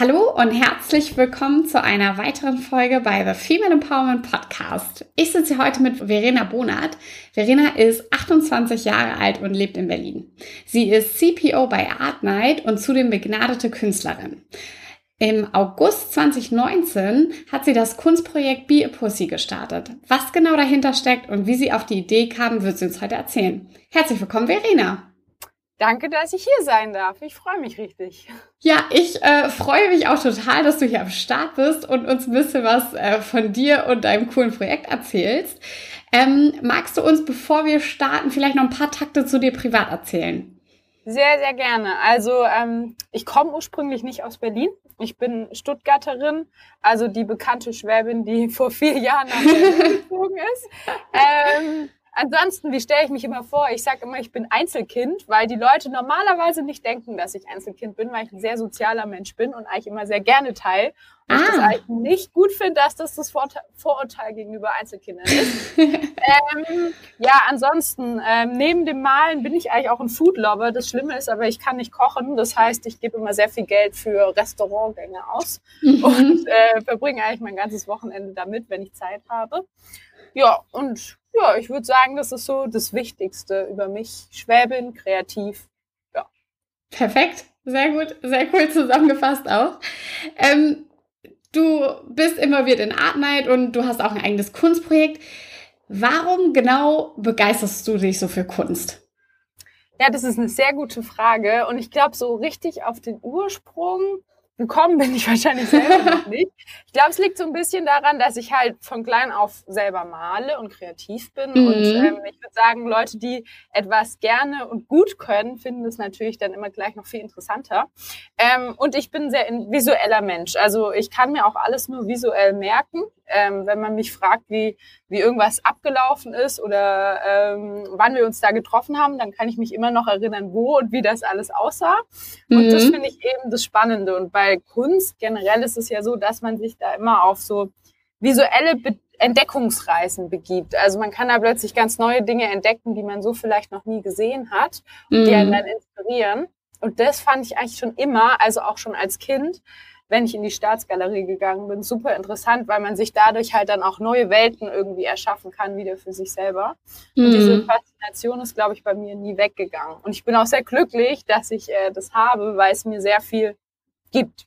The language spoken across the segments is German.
Hallo und herzlich willkommen zu einer weiteren Folge bei The Female Empowerment Podcast. Ich sitze heute mit Verena Bonat. Verena ist 28 Jahre alt und lebt in Berlin. Sie ist CPO bei Art Night und zudem begnadete Künstlerin. Im August 2019 hat sie das Kunstprojekt Be a Pussy gestartet. Was genau dahinter steckt und wie sie auf die Idee kam, wird sie uns heute erzählen. Herzlich willkommen, Verena. Danke, dass ich hier sein darf. Ich freue mich richtig. Ja, ich äh, freue mich auch total, dass du hier am Start bist und uns ein bisschen was äh, von dir und deinem coolen Projekt erzählst. Ähm, magst du uns, bevor wir starten, vielleicht noch ein paar Takte zu dir privat erzählen? Sehr, sehr gerne. Also ähm, ich komme ursprünglich nicht aus Berlin. Ich bin Stuttgarterin, also die bekannte Schwäbin, die vor vier Jahren nach Berlin gezogen ist. Ähm, Ansonsten, wie stelle ich mich immer vor? Ich sage immer, ich bin Einzelkind, weil die Leute normalerweise nicht denken, dass ich Einzelkind bin, weil ich ein sehr sozialer Mensch bin und eigentlich immer sehr gerne teile. Und ah. ich das ah. eigentlich nicht gut finde, dass das das Vorurteil gegenüber Einzelkindern ist. ähm, ja, ansonsten, ähm, neben dem Malen bin ich eigentlich auch ein Foodlover. Das Schlimme ist aber, ich kann nicht kochen. Das heißt, ich gebe immer sehr viel Geld für Restaurantgänge aus mhm. und äh, verbringe eigentlich mein ganzes Wochenende damit, wenn ich Zeit habe. Ja, und ja, ich würde sagen, das ist so das Wichtigste über mich. Schwäbin, kreativ. Ja. Perfekt. Sehr gut. Sehr cool zusammengefasst auch. Ähm, du bist involviert in Art Night und du hast auch ein eigenes Kunstprojekt. Warum genau begeisterst du dich so für Kunst? Ja, das ist eine sehr gute Frage. Und ich glaube, so richtig auf den Ursprung gekommen bin ich wahrscheinlich selber noch nicht. Ich glaube, es liegt so ein bisschen daran, dass ich halt von klein auf selber male und kreativ bin. Mhm. Und ähm, ich würde sagen, Leute, die etwas gerne und gut können, finden es natürlich dann immer gleich noch viel interessanter. Ähm, und ich bin ein sehr visueller Mensch. Also ich kann mir auch alles nur visuell merken. Ähm, wenn man mich fragt, wie, wie irgendwas abgelaufen ist oder ähm, wann wir uns da getroffen haben, dann kann ich mich immer noch erinnern, wo und wie das alles aussah. Und mhm. das finde ich eben das Spannende. Und bei Kunst generell ist es ja so, dass man sich da immer auf so visuelle Be Entdeckungsreisen begibt. Also man kann da plötzlich ganz neue Dinge entdecken, die man so vielleicht noch nie gesehen hat und mhm. die einen dann inspirieren. Und das fand ich eigentlich schon immer, also auch schon als Kind, wenn ich in die Staatsgalerie gegangen bin, super interessant, weil man sich dadurch halt dann auch neue Welten irgendwie erschaffen kann, wieder für sich selber. Und mhm. diese Faszination ist, glaube ich, bei mir nie weggegangen. Und ich bin auch sehr glücklich, dass ich äh, das habe, weil es mir sehr viel gibt.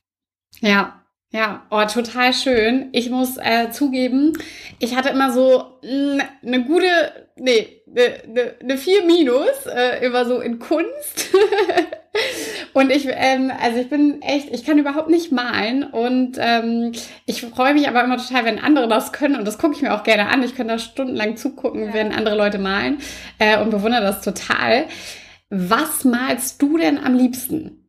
Ja, ja, oh, total schön. Ich muss äh, zugeben, ich hatte immer so eine gute, nee, eine ne, ne 4 Minus äh, immer so in Kunst. und ich, ähm, also ich bin echt, ich kann überhaupt nicht malen und ähm, ich freue mich aber immer total, wenn andere das können und das gucke ich mir auch gerne an. Ich kann da stundenlang zugucken, ja. wenn andere Leute malen äh, und bewundere das total. Was malst du denn am liebsten?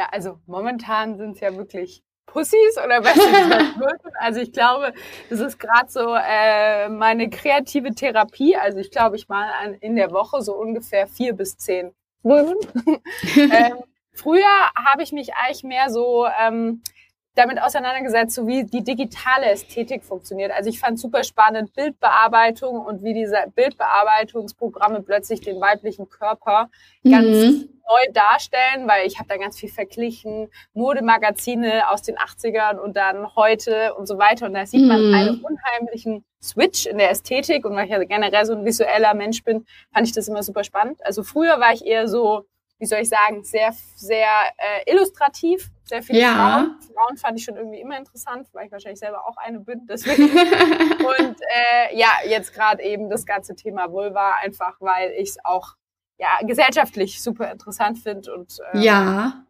Ja, also momentan sind es ja wirklich Pussys oder was Also ich glaube, das ist gerade so äh, meine kreative Therapie. Also ich glaube, ich mal in der Woche so ungefähr vier bis zehn Vulven. ähm, früher habe ich mich eigentlich mehr so ähm, damit auseinandergesetzt, so wie die digitale Ästhetik funktioniert. Also ich fand super spannend Bildbearbeitung und wie diese Bildbearbeitungsprogramme plötzlich den weiblichen Körper ganz mhm. neu darstellen, weil ich habe da ganz viel verglichen, Modemagazine aus den 80ern und dann heute und so weiter. Und da sieht man mhm. einen unheimlichen Switch in der Ästhetik und weil ich ja generell so ein visueller Mensch bin, fand ich das immer super spannend. Also früher war ich eher so wie soll ich sagen, sehr, sehr äh, illustrativ, sehr viele ja. Frauen. Frauen fand ich schon irgendwie immer interessant, weil ich wahrscheinlich selber auch eine bin. Deswegen. und äh, ja, jetzt gerade eben das ganze Thema Vulva, einfach weil ich es auch ja, gesellschaftlich super interessant finde und äh, ja.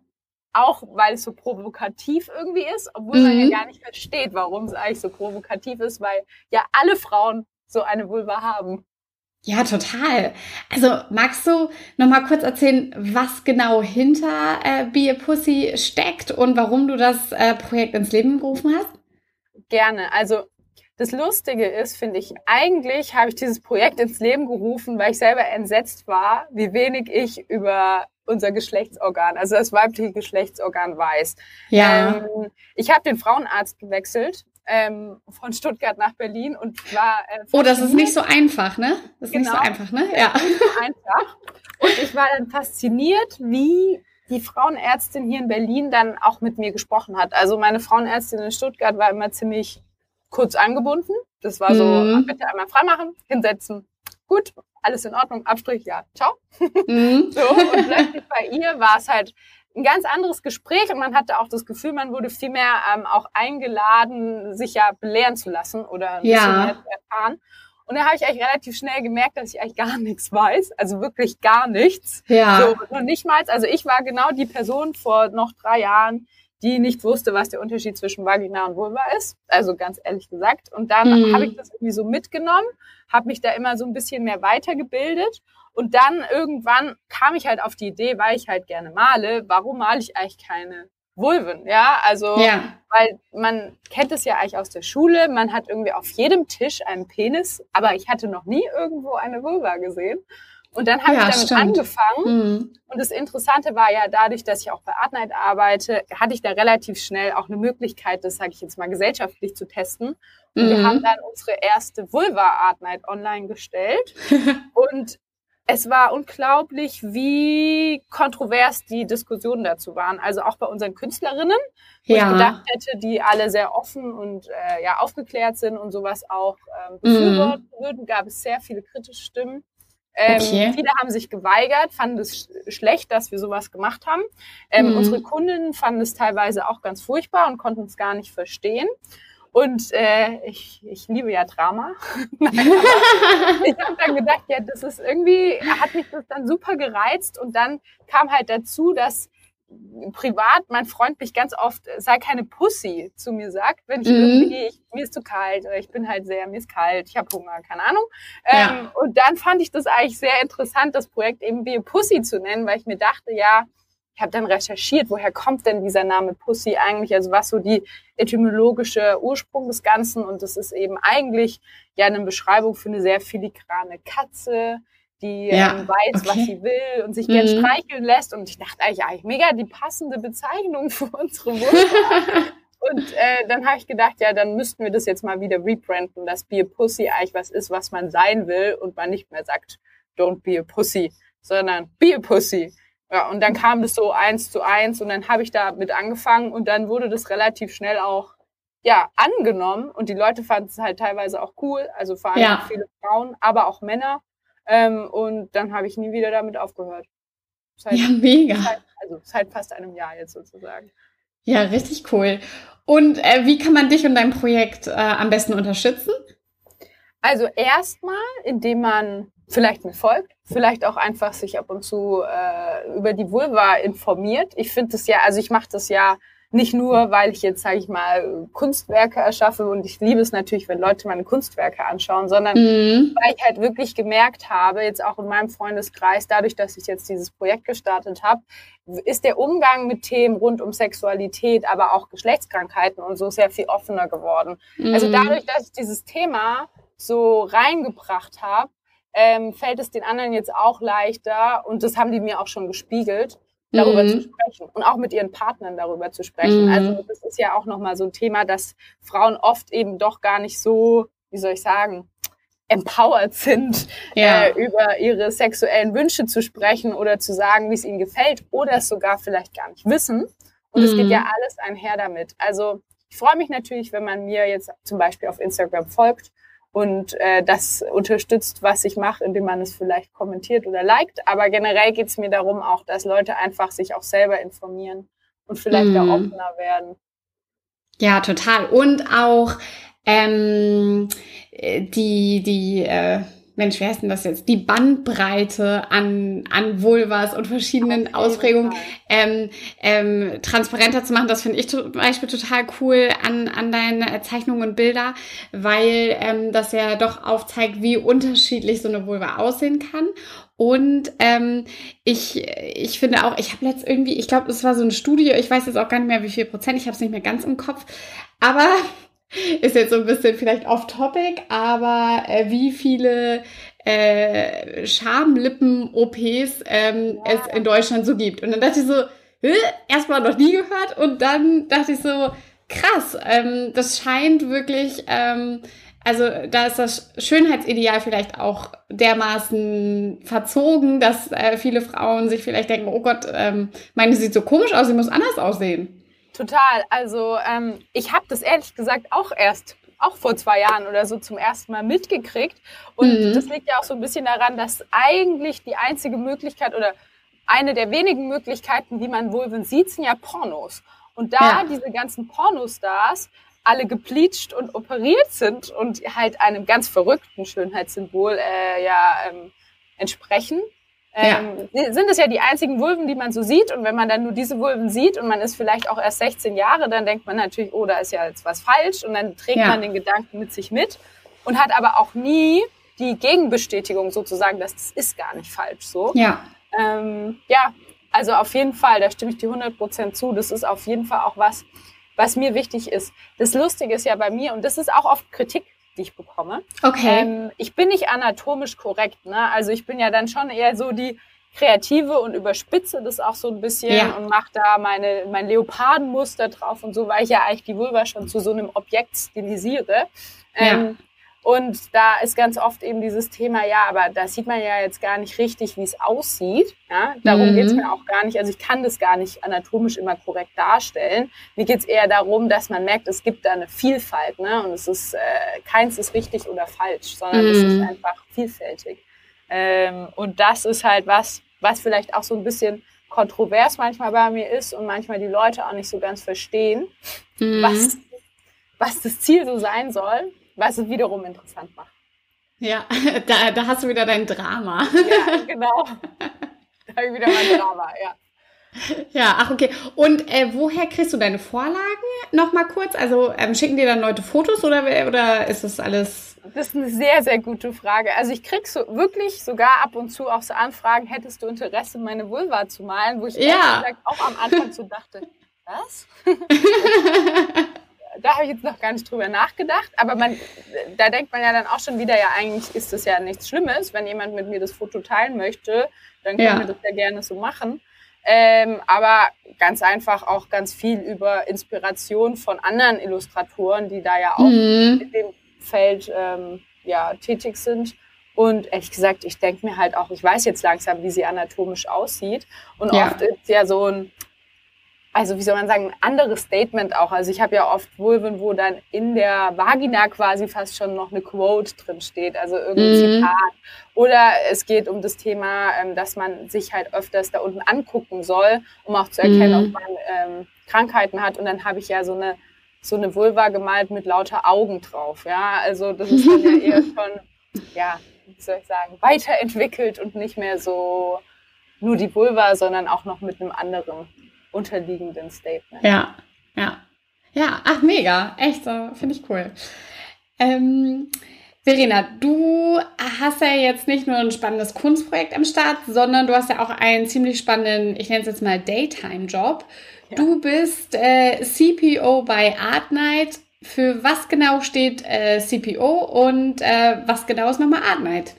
auch weil es so provokativ irgendwie ist, obwohl mhm. man ja mhm. gar nicht versteht, warum es eigentlich so provokativ ist, weil ja alle Frauen so eine Vulva haben. Ja, total. Also magst du noch mal kurz erzählen, was genau hinter äh, Be a Pussy steckt und warum du das äh, Projekt ins Leben gerufen hast? Gerne. Also das Lustige ist, finde ich, eigentlich habe ich dieses Projekt ins Leben gerufen, weil ich selber entsetzt war, wie wenig ich über unser Geschlechtsorgan, also das weibliche Geschlechtsorgan weiß. Ja. Ähm, ich habe den Frauenarzt gewechselt ähm, von Stuttgart nach Berlin und war. Äh, oh, das ist nicht so einfach, ne? Das ist genau. nicht so einfach, ne? Ja. Nicht so einfach. Und ich war dann fasziniert, wie die Frauenärztin hier in Berlin dann auch mit mir gesprochen hat. Also meine Frauenärztin in Stuttgart war immer ziemlich kurz angebunden. Das war so, mhm. bitte einmal freimachen, hinsetzen. Gut, alles in Ordnung, Abstrich, ja, ciao. Mhm. so, und plötzlich bei ihr war es halt ein ganz anderes Gespräch und man hatte auch das Gefühl, man wurde viel mehr ähm, auch eingeladen, sich ja belehren zu lassen oder ein ja. bisschen mehr zu erfahren. Und da habe ich eigentlich relativ schnell gemerkt, dass ich eigentlich gar nichts weiß, also wirklich gar nichts. Ja. So, und nicht mal, also ich war genau die Person vor noch drei Jahren, die nicht wusste, was der Unterschied zwischen Vagina und Vulva ist. Also ganz ehrlich gesagt. Und dann mhm. habe ich das irgendwie so mitgenommen, habe mich da immer so ein bisschen mehr weitergebildet. Und dann irgendwann kam ich halt auf die Idee, weil ich halt gerne male, warum male ich eigentlich keine Vulven, ja, also, ja. weil man kennt es ja eigentlich aus der Schule, man hat irgendwie auf jedem Tisch einen Penis, aber ich hatte noch nie irgendwo eine Vulva gesehen. Und dann habe ja, ich damit stimmt. angefangen. Mhm. Und das Interessante war ja, dadurch, dass ich auch bei Artnight arbeite, hatte ich da relativ schnell auch eine Möglichkeit, das sage ich jetzt mal gesellschaftlich zu testen. Und mhm. wir haben dann unsere erste Vulva Artnight online gestellt. und es war unglaublich, wie kontrovers die Diskussionen dazu waren. Also auch bei unseren Künstlerinnen, wo ja. ich gedacht hätte, die alle sehr offen und äh, ja aufgeklärt sind und sowas auch ähm, befürworten mm. würden, gab es sehr viele kritische Stimmen. Ähm, okay. Viele haben sich geweigert, fanden es sch schlecht, dass wir sowas gemacht haben. Ähm, mm. Unsere Kundinnen fanden es teilweise auch ganz furchtbar und konnten es gar nicht verstehen. Und äh, ich, ich liebe ja Drama. Nein, ich habe dann gedacht, ja, das ist irgendwie, hat mich das dann super gereizt. Und dann kam halt dazu, dass privat mein Freund mich ganz oft, sei keine Pussy, zu mir sagt, wenn ich mhm. irgendwie, ich, mir ist zu kalt, oder ich bin halt sehr, mir ist kalt, ich habe Hunger, keine Ahnung. Ja. Ähm, und dann fand ich das eigentlich sehr interessant, das Projekt eben wie Pussy zu nennen, weil ich mir dachte, ja, ich habe dann recherchiert, woher kommt denn dieser Name Pussy eigentlich? Also was so die etymologische Ursprung des Ganzen und das ist eben eigentlich ja eine Beschreibung für eine sehr filigrane Katze, die ja, ähm, weiß, okay. was sie will und sich mhm. gern streicheln lässt. Und ich dachte eigentlich, eigentlich mega die passende Bezeichnung für unsere Mutter. und äh, dann habe ich gedacht, ja, dann müssten wir das jetzt mal wieder rebranden, dass Be a Pussy eigentlich was ist, was man sein will und man nicht mehr sagt, don't be a Pussy, sondern be a Pussy. Ja, und dann kam das so eins zu eins und dann habe ich da mit angefangen und dann wurde das relativ schnell auch ja angenommen und die Leute fanden es halt teilweise auch cool, also vor allem ja. viele Frauen, aber auch Männer. Ähm, und dann habe ich nie wieder damit aufgehört. Seit, ja, mega. Seit, also seit fast einem Jahr jetzt sozusagen. Ja, richtig cool. Und äh, wie kann man dich und dein Projekt äh, am besten unterstützen? Also erstmal, indem man vielleicht mir folgt, vielleicht auch einfach sich ab und zu äh, über die Vulva informiert. Ich finde das ja, also ich mache das ja nicht nur, weil ich jetzt, sage ich mal, Kunstwerke erschaffe und ich liebe es natürlich, wenn Leute meine Kunstwerke anschauen, sondern mhm. weil ich halt wirklich gemerkt habe, jetzt auch in meinem Freundeskreis, dadurch, dass ich jetzt dieses Projekt gestartet habe, ist der Umgang mit Themen rund um Sexualität, aber auch Geschlechtskrankheiten und so sehr viel offener geworden. Also mhm. Also dadurch, dass ich dieses Thema so reingebracht habe, ähm, fällt es den anderen jetzt auch leichter, und das haben die mir auch schon gespiegelt, darüber mhm. zu sprechen und auch mit ihren Partnern darüber zu sprechen. Mhm. Also das ist ja auch nochmal so ein Thema, dass Frauen oft eben doch gar nicht so, wie soll ich sagen, empowered sind, ja. äh, über ihre sexuellen Wünsche zu sprechen oder zu sagen, wie es ihnen gefällt oder es sogar vielleicht gar nicht wissen. Und es mhm. geht ja alles einher damit. Also ich freue mich natürlich, wenn man mir jetzt zum Beispiel auf Instagram folgt und äh, das unterstützt, was ich mache, indem man es vielleicht kommentiert oder liked. Aber generell geht es mir darum auch, dass Leute einfach sich auch selber informieren und vielleicht mm. mhm. offener werden. Ja, total. Und auch ähm, die, die äh, Mensch, wie heißt denn das jetzt? Die Bandbreite an, an Vulvas und verschiedenen Ausprägungen ähm, ähm, transparenter zu machen. Das finde ich zum Beispiel total cool an, an deinen Zeichnungen und Bilder, weil ähm, das ja doch aufzeigt, wie unterschiedlich so eine Vulva aussehen kann. Und ähm, ich, ich finde auch, ich habe letzt irgendwie, ich glaube, es war so eine Studie, ich weiß jetzt auch gar nicht mehr, wie viel Prozent, ich habe es nicht mehr ganz im Kopf, aber ist jetzt so ein bisschen vielleicht off-topic, aber äh, wie viele äh, Schamlippen-OPs ähm, ja. es in Deutschland so gibt. Und dann dachte ich so, erstmal noch nie gehört und dann dachte ich so, krass, ähm, das scheint wirklich, ähm, also da ist das Schönheitsideal vielleicht auch dermaßen verzogen, dass äh, viele Frauen sich vielleicht denken, oh Gott, ähm, meine sieht so komisch aus, sie muss anders aussehen. Total. Also ähm, ich habe das ehrlich gesagt auch erst auch vor zwei Jahren oder so zum ersten Mal mitgekriegt. Und mhm. das liegt ja auch so ein bisschen daran, dass eigentlich die einzige Möglichkeit oder eine der wenigen Möglichkeiten, wie man Vulven sieht, sind ja Pornos. Und da ja. diese ganzen Pornostars alle gebleached und operiert sind und halt einem ganz verrückten Schönheitssymbol äh, ja ähm, entsprechen, ähm, ja. sind es ja die einzigen Vulven, die man so sieht. Und wenn man dann nur diese Vulven sieht und man ist vielleicht auch erst 16 Jahre, dann denkt man natürlich, oh, da ist ja jetzt was falsch. Und dann trägt ja. man den Gedanken mit sich mit und hat aber auch nie die Gegenbestätigung sozusagen, dass das ist gar nicht falsch so. Ja. Ähm, ja, also auf jeden Fall, da stimme ich dir 100% zu. Das ist auf jeden Fall auch was, was mir wichtig ist. Das Lustige ist ja bei mir, und das ist auch oft Kritik, die ich bekomme. Okay. Ähm, ich bin nicht anatomisch korrekt. Ne? Also ich bin ja dann schon eher so die Kreative und überspitze das auch so ein bisschen ja. und mache da meine, mein Leopardenmuster drauf und so, weil ich ja eigentlich die Vulva schon zu so einem Objekt stilisiere. Ähm, ja. Und da ist ganz oft eben dieses Thema, ja, aber da sieht man ja jetzt gar nicht richtig, wie es aussieht. Ja? Darum mhm. geht's mir auch gar nicht. Also ich kann das gar nicht anatomisch immer korrekt darstellen. Mir geht's eher darum, dass man merkt, es gibt da eine Vielfalt. Ne? Und es ist, äh, keins ist richtig oder falsch, sondern mhm. es ist einfach vielfältig. Ähm, und das ist halt was, was vielleicht auch so ein bisschen kontrovers manchmal bei mir ist und manchmal die Leute auch nicht so ganz verstehen, mhm. was, was das Ziel so sein soll was es wiederum interessant macht. Ja, da, da hast du wieder dein Drama. Ja, genau. Da habe ich wieder mein Drama, ja. Ja, ach okay. Und äh, woher kriegst du deine Vorlagen? Nochmal kurz. Also ähm, schicken dir dann Leute Fotos oder, oder ist das alles? Das ist eine sehr, sehr gute Frage. Also ich krieg so wirklich sogar ab und zu auch so Anfragen, hättest du Interesse, meine Vulva zu malen, wo ich ja. auch am Anfang so dachte, was? Da habe ich jetzt noch gar nicht drüber nachgedacht, aber man, da denkt man ja dann auch schon wieder, ja, eigentlich ist das ja nichts Schlimmes, wenn jemand mit mir das Foto teilen möchte, dann können ja. wir das ja gerne so machen. Ähm, aber ganz einfach auch ganz viel über Inspiration von anderen Illustratoren, die da ja auch mhm. in dem Feld ähm, ja, tätig sind. Und ehrlich gesagt, ich denke mir halt auch, ich weiß jetzt langsam, wie sie anatomisch aussieht. Und ja. oft ist ja so ein, also wie soll man sagen, ein anderes Statement auch. Also ich habe ja oft Vulven, wo dann in der Vagina quasi fast schon noch eine Quote drin steht, also irgendein mhm. Zitat. Oder es geht um das Thema, ähm, dass man sich halt öfters da unten angucken soll, um auch zu erkennen, mhm. ob man ähm, Krankheiten hat. Und dann habe ich ja so eine so eine Vulva gemalt mit lauter Augen drauf. Ja, also das ist dann ja eher schon, ja, wie soll ich sagen, weiterentwickelt und nicht mehr so nur die Vulva, sondern auch noch mit einem anderen unterliegenden Statement. Ja, ja. Ja, ach mega, echt, so, finde ich cool. Ähm, Verena, du hast ja jetzt nicht nur ein spannendes Kunstprojekt am Start, sondern du hast ja auch einen ziemlich spannenden, ich nenne es jetzt mal Daytime-Job. Ja. Du bist äh, CPO bei Art Night. Für was genau steht äh, CPO und äh, was genau ist nochmal Art Night?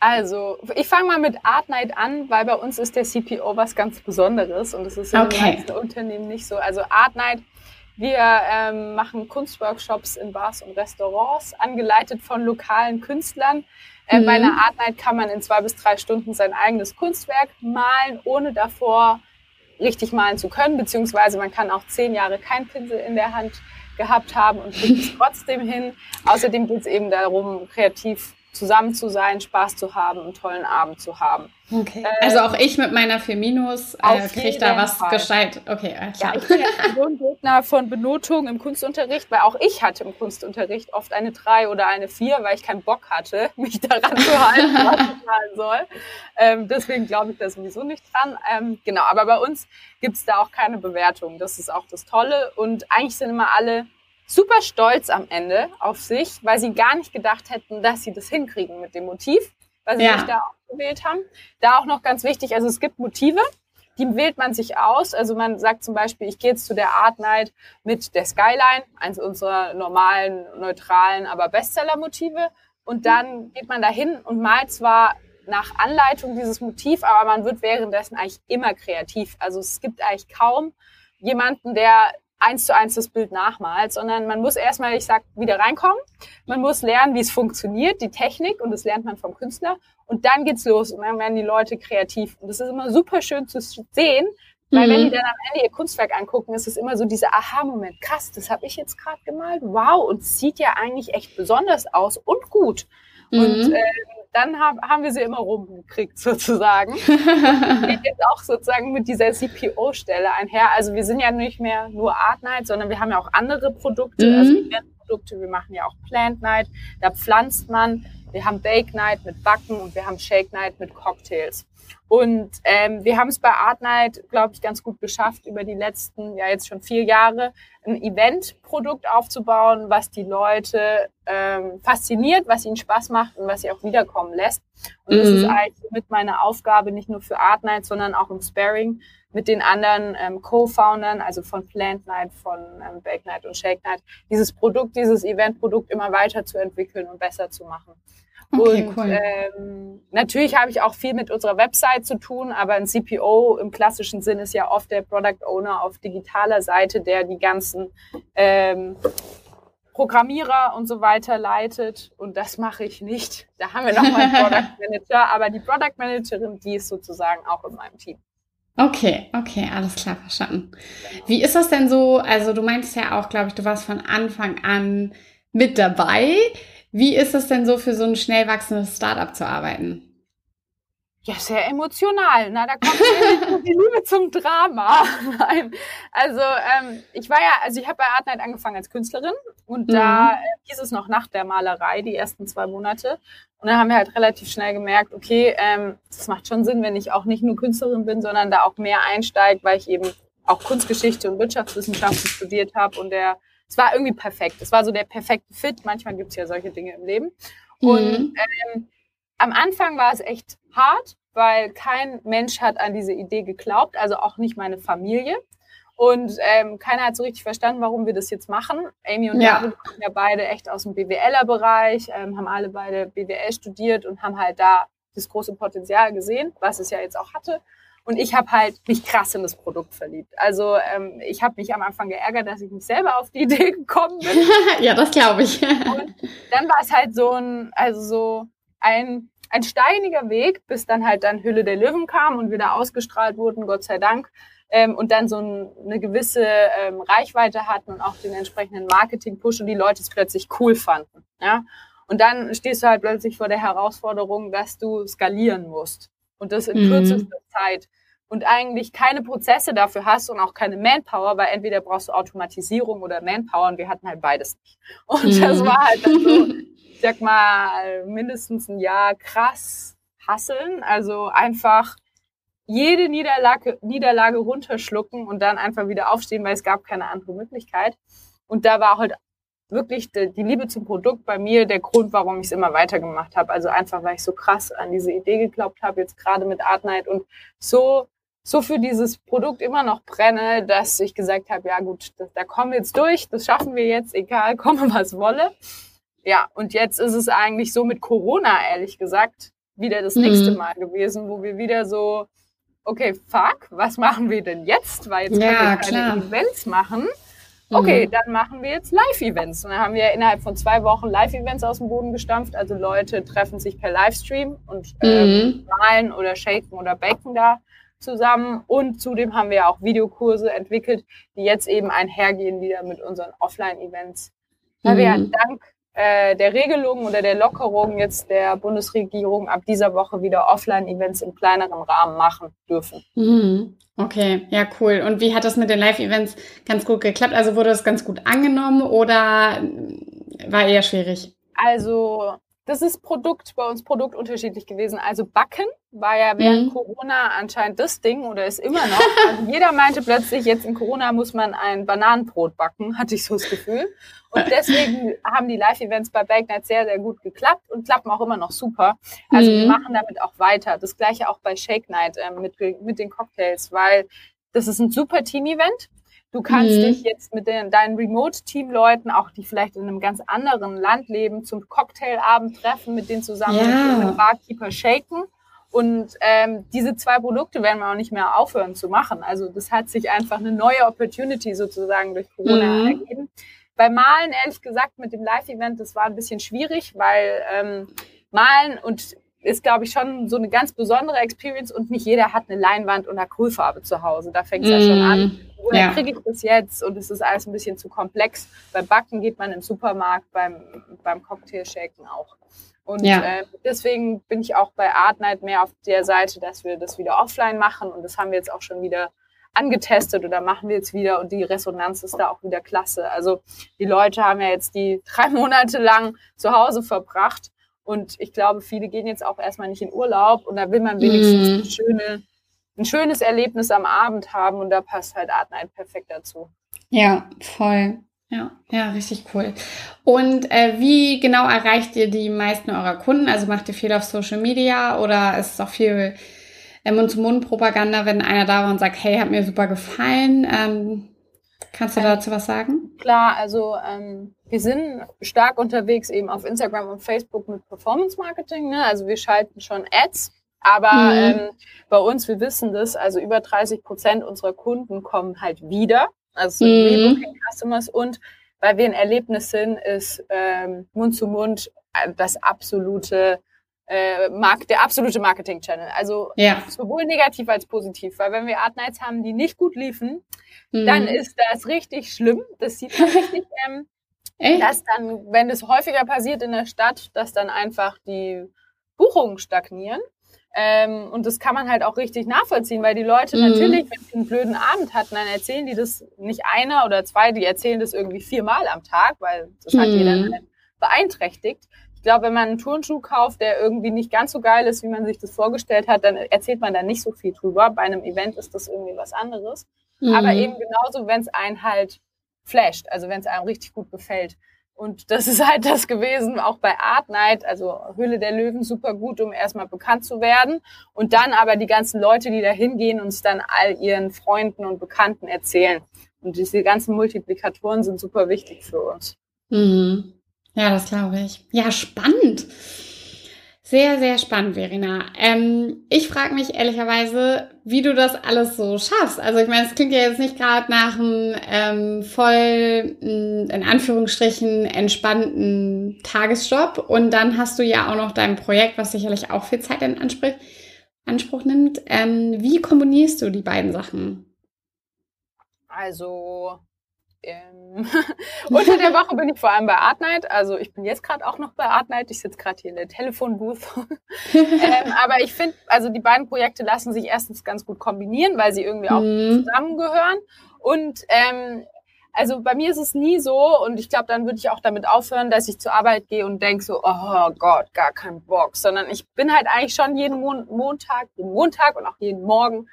Also, ich fange mal mit Art Night an, weil bei uns ist der CPO was ganz Besonderes und das ist in okay. den meisten Unternehmen nicht so. Also Art Night, wir ähm, machen Kunstworkshops in Bars und Restaurants, angeleitet von lokalen Künstlern. Äh, mhm. Bei einer Art Night kann man in zwei bis drei Stunden sein eigenes Kunstwerk malen, ohne davor richtig malen zu können, beziehungsweise man kann auch zehn Jahre kein Pinsel in der Hand gehabt haben und kriegt es trotzdem hin. Außerdem geht es eben darum, kreativ zusammen zu sein, Spaß zu haben, einen tollen Abend zu haben. Okay. Äh, also auch ich mit meiner 4 Minus äh, kriege da was Fall. gescheit. Okay, also. Ja, ich bin ja ein Gegner von Benotung im Kunstunterricht, weil auch ich hatte im Kunstunterricht oft eine 3 oder eine 4, weil ich keinen Bock hatte, mich daran zu halten, was ich malen soll. Ähm, deswegen glaube ich da sowieso nicht dran. Ähm, genau, aber bei uns gibt es da auch keine Bewertung. Das ist auch das Tolle. Und eigentlich sind immer alle super stolz am Ende auf sich, weil sie gar nicht gedacht hätten, dass sie das hinkriegen mit dem Motiv, weil sie ja. sich da ausgewählt haben. Da auch noch ganz wichtig, also es gibt Motive, die wählt man sich aus. Also man sagt zum Beispiel, ich gehe jetzt zu der Art Night mit der Skyline, eins unserer normalen, neutralen, aber Bestseller-Motive. Und dann geht man dahin und malt zwar nach Anleitung dieses Motiv, aber man wird währenddessen eigentlich immer kreativ. Also es gibt eigentlich kaum jemanden, der eins zu eins das Bild nachmalt, sondern man muss erstmal, ich sag, wieder reinkommen. Man muss lernen, wie es funktioniert, die Technik, und das lernt man vom Künstler. Und dann geht's los und dann werden die Leute kreativ. Und das ist immer super schön zu sehen, weil mhm. wenn die dann am Ende ihr Kunstwerk angucken, ist es immer so dieser Aha-Moment. Krass, das habe ich jetzt gerade gemalt. Wow, und sieht ja eigentlich echt besonders aus und gut. Mhm. Und äh, dann haben, haben wir sie immer rumgekriegt, sozusagen. geht jetzt auch sozusagen mit dieser CPO-Stelle einher. Also wir sind ja nicht mehr nur Art Night, sondern wir haben ja auch andere Produkte, mhm. also Produkte. Wir machen ja auch Plant Night, da pflanzt man. Wir haben Bake Night mit Backen und wir haben Shake Night mit Cocktails. Und ähm, wir haben es bei Art Night, glaube ich, ganz gut geschafft, über die letzten, ja jetzt schon vier Jahre, ein Event-Produkt aufzubauen, was die Leute ähm, fasziniert, was ihnen Spaß macht und was sie auch wiederkommen lässt. Und mhm. das ist eigentlich mit meiner Aufgabe, nicht nur für Art Night, sondern auch im Sparing mit den anderen ähm, Co-Foundern, also von Plant Night, von ähm, Bake Night und Shake Night, dieses Produkt, dieses Event-Produkt immer weiterzuentwickeln und besser zu machen. Okay, und cool. ähm, natürlich habe ich auch viel mit unserer Website zu tun, aber ein CPO im klassischen Sinn ist ja oft der Product Owner auf digitaler Seite, der die ganzen ähm, Programmierer und so weiter leitet. Und das mache ich nicht. Da haben wir nochmal einen Product Manager, aber die Product Managerin, die ist sozusagen auch in meinem Team. Okay, okay, alles klar, verstanden. Wie ist das denn so? Also du meintest ja auch, glaube ich, du warst von Anfang an mit dabei. Wie ist es denn so für so ein schnell wachsendes Startup zu arbeiten? Ja, sehr emotional. Na, da kommt die Liebe zum Drama. Also ähm, ich war ja, also ich habe bei Art Night angefangen als Künstlerin und mhm. da äh, hieß es noch nach der Malerei die ersten zwei Monate. Und dann haben wir halt relativ schnell gemerkt, okay, ähm, das macht schon Sinn, wenn ich auch nicht nur Künstlerin bin, sondern da auch mehr einsteige, weil ich eben auch Kunstgeschichte und Wirtschaftswissenschaften studiert habe und der es war irgendwie perfekt. Es war so der perfekte Fit. Manchmal gibt es ja solche Dinge im Leben. Mhm. Und ähm, am Anfang war es echt hart, weil kein Mensch hat an diese Idee geglaubt, also auch nicht meine Familie. Und ähm, keiner hat so richtig verstanden, warum wir das jetzt machen. Amy und ja. David kommen ja beide echt aus dem BWLer-Bereich, ähm, haben alle beide BWL studiert und haben halt da das große Potenzial gesehen, was es ja jetzt auch hatte. Und ich habe halt mich krass in das Produkt verliebt. Also ähm, ich habe mich am Anfang geärgert, dass ich nicht selber auf die Idee gekommen bin. ja, das glaube ich. und dann war es halt so ein, also so ein, ein steiniger Weg, bis dann halt dann Hülle der Löwen kam und wieder ausgestrahlt wurden, Gott sei Dank. Ähm, und dann so ein, eine gewisse ähm, Reichweite hatten und auch den entsprechenden Marketing-Push und die Leute es plötzlich cool fanden. Ja? Und dann stehst du halt plötzlich vor der Herausforderung, dass du skalieren musst. Und das in mhm. kürzester Zeit und eigentlich keine Prozesse dafür hast und auch keine Manpower, weil entweder brauchst du Automatisierung oder Manpower und wir hatten halt beides nicht. Und mhm. das war halt dann so, ich sag mal, mindestens ein Jahr krass hasseln, also einfach jede Niederlage, Niederlage runterschlucken und dann einfach wieder aufstehen, weil es gab keine andere Möglichkeit. Und da war halt wirklich die, die Liebe zum Produkt bei mir der Grund, warum ich es immer weitergemacht habe. Also einfach, weil ich so krass an diese Idee geglaubt habe, jetzt gerade mit Art Night und so so für dieses Produkt immer noch brenne, dass ich gesagt habe, ja gut, das, da kommen wir jetzt durch, das schaffen wir jetzt, egal, komme was wolle. Ja, und jetzt ist es eigentlich so mit Corona, ehrlich gesagt, wieder das mhm. nächste Mal gewesen, wo wir wieder so, okay, fuck, was machen wir denn jetzt? Weil jetzt ja, können wir keine Events machen. Okay, mhm. dann machen wir jetzt Live-Events. Und dann haben wir innerhalb von zwei Wochen Live-Events aus dem Boden gestampft. Also Leute treffen sich per Livestream und äh, mhm. malen oder shaken oder baken da zusammen und zudem haben wir auch Videokurse entwickelt, die jetzt eben einhergehen wieder mit unseren Offline-Events. Weil mhm. wir dank äh, der Regelung oder der Lockerung jetzt der Bundesregierung ab dieser Woche wieder Offline-Events im kleineren Rahmen machen dürfen. Mhm. Okay, ja, cool. Und wie hat das mit den Live-Events ganz gut geklappt? Also wurde das ganz gut angenommen oder war eher schwierig? Also das ist Produkt, bei uns Produkt unterschiedlich gewesen. Also Backen war ja während mhm. Corona anscheinend das Ding oder ist immer noch. Also jeder meinte plötzlich, jetzt in Corona muss man ein Bananenbrot backen, hatte ich so das Gefühl. Und deswegen haben die Live-Events bei Bagnet sehr, sehr gut geklappt und klappen auch immer noch super. Also mhm. wir machen damit auch weiter. Das gleiche auch bei Shake Night äh, mit, mit den Cocktails, weil das ist ein super Team-Event. Du kannst mhm. dich jetzt mit den, deinen Remote-Team-Leuten, auch die vielleicht in einem ganz anderen Land leben, zum Cocktailabend treffen, mit denen zusammen ja. mit einem Barkeeper shaken. Und ähm, diese zwei Produkte werden wir auch nicht mehr aufhören zu machen. Also das hat sich einfach eine neue Opportunity sozusagen durch Corona mhm. ergeben. Bei Malen, ehrlich gesagt, mit dem Live-Event, das war ein bisschen schwierig, weil ähm, Malen und ist, glaube ich, schon so eine ganz besondere Experience und nicht jeder hat eine Leinwand und Acrylfarbe zu Hause. Da fängt es mm, ja schon an. Woher ja. kriege ich das jetzt? Und es ist alles ein bisschen zu komplex. Beim Backen geht man im Supermarkt, beim, beim Cocktail-Shaken auch. Und ja. äh, deswegen bin ich auch bei Art Night mehr auf der Seite, dass wir das wieder offline machen. Und das haben wir jetzt auch schon wieder angetestet oder machen wir jetzt wieder. Und die Resonanz ist da auch wieder klasse. Also die Leute haben ja jetzt die drei Monate lang zu Hause verbracht. Und ich glaube, viele gehen jetzt auch erstmal nicht in Urlaub. Und da will man wenigstens mm. eine schöne, ein schönes Erlebnis am Abend haben. Und da passt halt Art Night perfekt dazu. Ja, voll. Ja, ja, richtig cool. Und äh, wie genau erreicht ihr die meisten eurer Kunden? Also macht ihr viel auf Social Media oder ist es auch viel äh, Mund-zu-Mund-Propaganda, wenn einer da war und sagt, hey, hat mir super gefallen? Ähm, kannst du ähm, dazu was sagen? Klar, also ähm, wir sind stark unterwegs eben auf Instagram und Facebook mit Performance Marketing. Ne? Also wir schalten schon Ads, aber mhm. ähm, bei uns, wir wissen das, also über 30 Prozent unserer Kunden kommen halt wieder also mhm. Rebooking Customers und weil wir ein Erlebnis sind, ist ähm, Mund zu Mund äh, das absolute äh, Mark der absolute Marketing-Channel. Also ja. sowohl negativ als positiv, weil wenn wir Art Nights haben, die nicht gut liefen, mhm. dann ist das richtig schlimm. Das sieht man richtig, ähm, Echt? dass dann, wenn es häufiger passiert in der Stadt, dass dann einfach die Buchungen stagnieren. Ähm, und das kann man halt auch richtig nachvollziehen, weil die Leute mhm. natürlich, wenn sie einen blöden Abend hatten, dann erzählen die das nicht einer oder zwei, die erzählen das irgendwie viermal am Tag, weil das mhm. hat jeder halt beeinträchtigt. Ich glaube, wenn man einen Turnschuh kauft, der irgendwie nicht ganz so geil ist, wie man sich das vorgestellt hat, dann erzählt man da nicht so viel drüber. Bei einem Event ist das irgendwie was anderes. Mhm. Aber eben genauso, wenn es einen halt flasht, also wenn es einem richtig gut gefällt. Und das ist halt das gewesen, auch bei Art Night, also Höhle der Löwen, super gut, um erstmal bekannt zu werden. Und dann aber die ganzen Leute, die da hingehen und es dann all ihren Freunden und Bekannten erzählen. Und diese ganzen Multiplikatoren sind super wichtig für uns. Mhm. Ja, das glaube ich. Ja, spannend. Sehr, sehr spannend, Verena. Ähm, ich frage mich ehrlicherweise, wie du das alles so schaffst. Also ich meine, es klingt ja jetzt nicht gerade nach einem ähm, voll, mm, in Anführungsstrichen, entspannten Tagesjob. Und dann hast du ja auch noch dein Projekt, was sicherlich auch viel Zeit in Anspruch, Anspruch nimmt. Ähm, wie kombinierst du die beiden Sachen? Also ähm, unter der Woche bin ich vor allem bei Art Night. Also ich bin jetzt gerade auch noch bei Art Night. Ich sitze gerade hier in der Telefonbooth. ähm, aber ich finde, also die beiden Projekte lassen sich erstens ganz gut kombinieren, weil sie irgendwie auch mhm. zusammengehören. Und ähm, also bei mir ist es nie so, und ich glaube, dann würde ich auch damit aufhören, dass ich zur Arbeit gehe und denke so, oh Gott, gar kein Bock, sondern ich bin halt eigentlich schon jeden Mon Montag, jeden Montag und auch jeden Morgen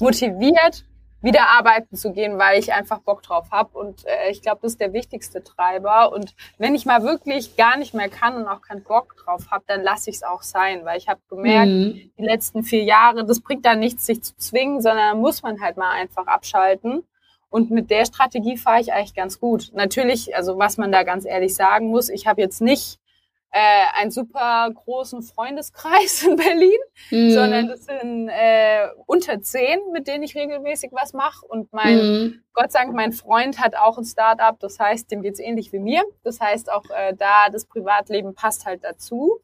motiviert, wieder arbeiten zu gehen, weil ich einfach Bock drauf habe. Und äh, ich glaube, das ist der wichtigste Treiber. Und wenn ich mal wirklich gar nicht mehr kann und auch keinen Bock drauf habe, dann lasse ich es auch sein, weil ich habe gemerkt, mhm. die letzten vier Jahre, das bringt da nichts, sich zu zwingen, sondern muss man halt mal einfach abschalten. Und mit der Strategie fahre ich eigentlich ganz gut. Natürlich, also was man da ganz ehrlich sagen muss, ich habe jetzt nicht äh, einen super großen Freundeskreis in Berlin, mhm. sondern das sind äh, unter zehn, mit denen ich regelmäßig was mache. Und mein, mhm. Gott sei Dank, mein Freund hat auch ein Startup, das heißt, dem geht's ähnlich wie mir. Das heißt auch äh, da, das Privatleben passt halt dazu.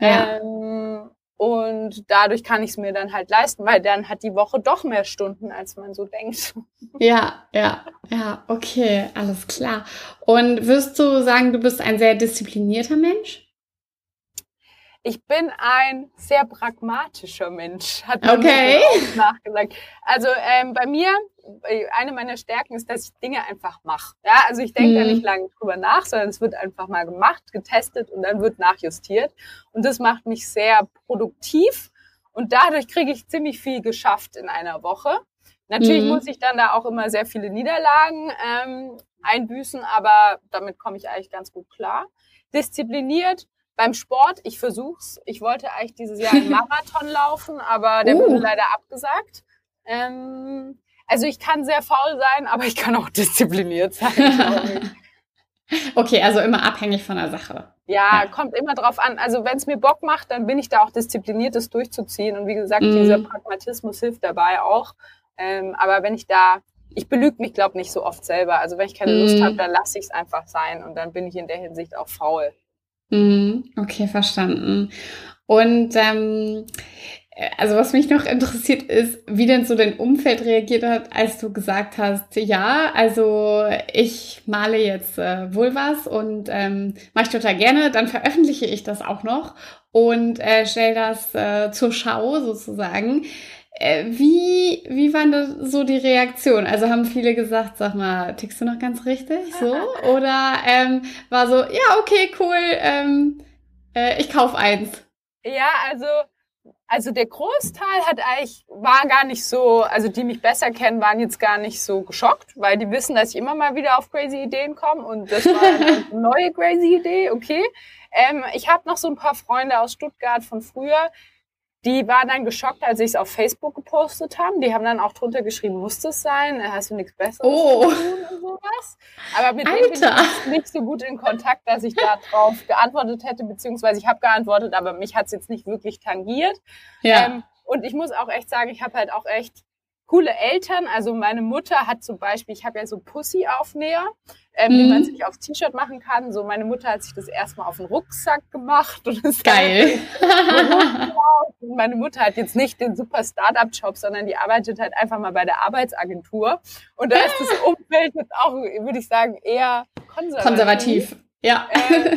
Ja. Ähm, und dadurch kann ich es mir dann halt leisten, weil dann hat die Woche doch mehr Stunden, als man so denkt. Ja, ja, ja, okay, alles klar. Und wirst du sagen, du bist ein sehr disziplinierter Mensch? Ich bin ein sehr pragmatischer Mensch, hat man okay. auch nachgesagt. Also ähm, bei mir, äh, eine meiner Stärken ist, dass ich Dinge einfach mache. Ja, also ich denke mhm. da nicht lange drüber nach, sondern es wird einfach mal gemacht, getestet und dann wird nachjustiert. Und das macht mich sehr produktiv und dadurch kriege ich ziemlich viel geschafft in einer Woche. Natürlich mhm. muss ich dann da auch immer sehr viele Niederlagen ähm, einbüßen, aber damit komme ich eigentlich ganz gut klar. Diszipliniert beim Sport, ich versuch's. Ich wollte eigentlich dieses Jahr einen Marathon laufen, aber der uh. wurde leider abgesagt. Ähm, Also ich kann sehr faul sein, aber ich kann auch diszipliniert sein. okay, also immer abhängig von der Sache. Ja, ja. kommt immer drauf an. Also wenn es mir Bock macht, dann bin ich da auch diszipliniert, das durchzuziehen. Und wie gesagt, mm. dieser Pragmatismus hilft dabei auch. Ähm, aber wenn ich da, ich belüge mich, glaube nicht so oft selber. Also wenn ich keine mm. Lust habe, dann lasse ich es einfach sein. Und dann bin ich in der Hinsicht auch faul. Mm. Okay, verstanden. Und ähm, also was mich noch interessiert ist, wie denn so dein Umfeld reagiert hat, als du gesagt hast, ja, also ich male jetzt äh, wohl was und ähm, mache ich total gerne, dann veröffentliche ich das auch noch und äh, stelle das äh, zur Schau sozusagen. Äh, wie, wie waren da so die Reaktionen? Also haben viele gesagt, sag mal, tickst du noch ganz richtig so? Oder ähm, war so, ja, okay, cool, ähm, äh, ich kauf eins. Ja, also also der Großteil hat eigentlich, war gar nicht so, also die mich besser kennen, waren jetzt gar nicht so geschockt, weil die wissen, dass ich immer mal wieder auf crazy Ideen komme und das war eine neue crazy Idee, okay. Ähm, ich habe noch so ein paar Freunde aus Stuttgart von früher, die waren dann geschockt, als ich es auf Facebook gepostet habe. Die haben dann auch drunter geschrieben, muss das sein? Hast du nichts Besseres oh. zu tun und sowas? Aber mit Alter. denen bin ich nicht so gut in Kontakt, dass ich da drauf geantwortet hätte, beziehungsweise ich habe geantwortet, aber mich hat es jetzt nicht wirklich tangiert. Ja. Ähm, und ich muss auch echt sagen, ich habe halt auch echt coole Eltern. Also meine Mutter hat zum Beispiel, ich habe ja so Pussy-Aufnäher, ähm, mhm. die man sich aufs T-Shirt machen kann. So meine Mutter hat sich das erstmal auf den Rucksack gemacht und ist geil. und meine Mutter hat jetzt nicht den super Startup-Job, sondern die arbeitet halt einfach mal bei der Arbeitsagentur. Und da ist das Umfeld jetzt auch, würde ich sagen, eher konservativ. Konservativ, ja. Äh,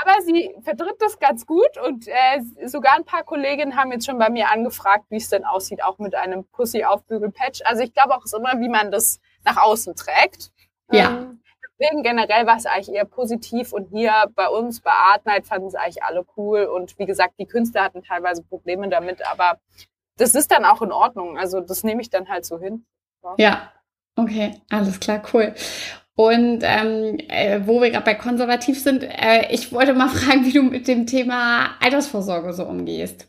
aber sie vertritt das ganz gut und äh, sogar ein paar Kolleginnen haben jetzt schon bei mir angefragt, wie es denn aussieht, auch mit einem Pussy-Aufbügel-Patch. Also ich glaube auch ist immer, wie man das nach außen trägt. Ja. Ähm, deswegen generell war es eigentlich eher positiv und hier bei uns bei Art Night fanden es eigentlich alle cool und wie gesagt, die Künstler hatten teilweise Probleme damit, aber das ist dann auch in Ordnung. Also das nehme ich dann halt so hin. Ja. ja. Okay, alles klar, cool. Und ähm, äh, wo wir gerade bei konservativ sind, äh, ich wollte mal fragen, wie du mit dem Thema Altersvorsorge so umgehst.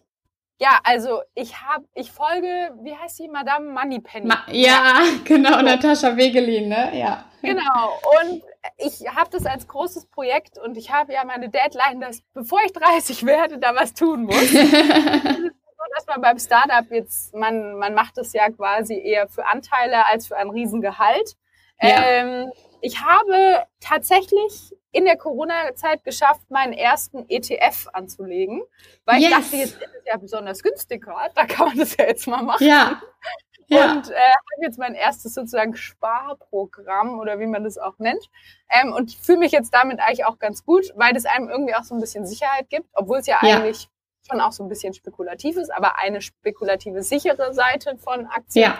Ja, also ich habe, ich folge, wie heißt sie, Madame Moneypenny? Ma ja, genau, so. Natascha Wegelin, ne? Ja. Genau. Und ich habe das als großes Projekt und ich habe ja meine Deadline, dass bevor ich 30 werde, da was tun muss. dass man beim Startup jetzt, man, man macht es ja quasi eher für Anteile als für ein Riesengehalt. Ja. Ähm, ich habe tatsächlich in der Corona-Zeit geschafft, meinen ersten ETF anzulegen, weil yes. ich dachte, jetzt ist es ja besonders günstig gerade, da kann man das ja jetzt mal machen. Ja. Ja. Und äh, habe jetzt mein erstes sozusagen Sparprogramm oder wie man das auch nennt. Ähm, und ich fühle mich jetzt damit eigentlich auch ganz gut, weil das einem irgendwie auch so ein bisschen Sicherheit gibt, obwohl es ja, ja. eigentlich schon auch so ein bisschen spekulativ ist, aber eine spekulative sichere Seite von Aktien. Ja.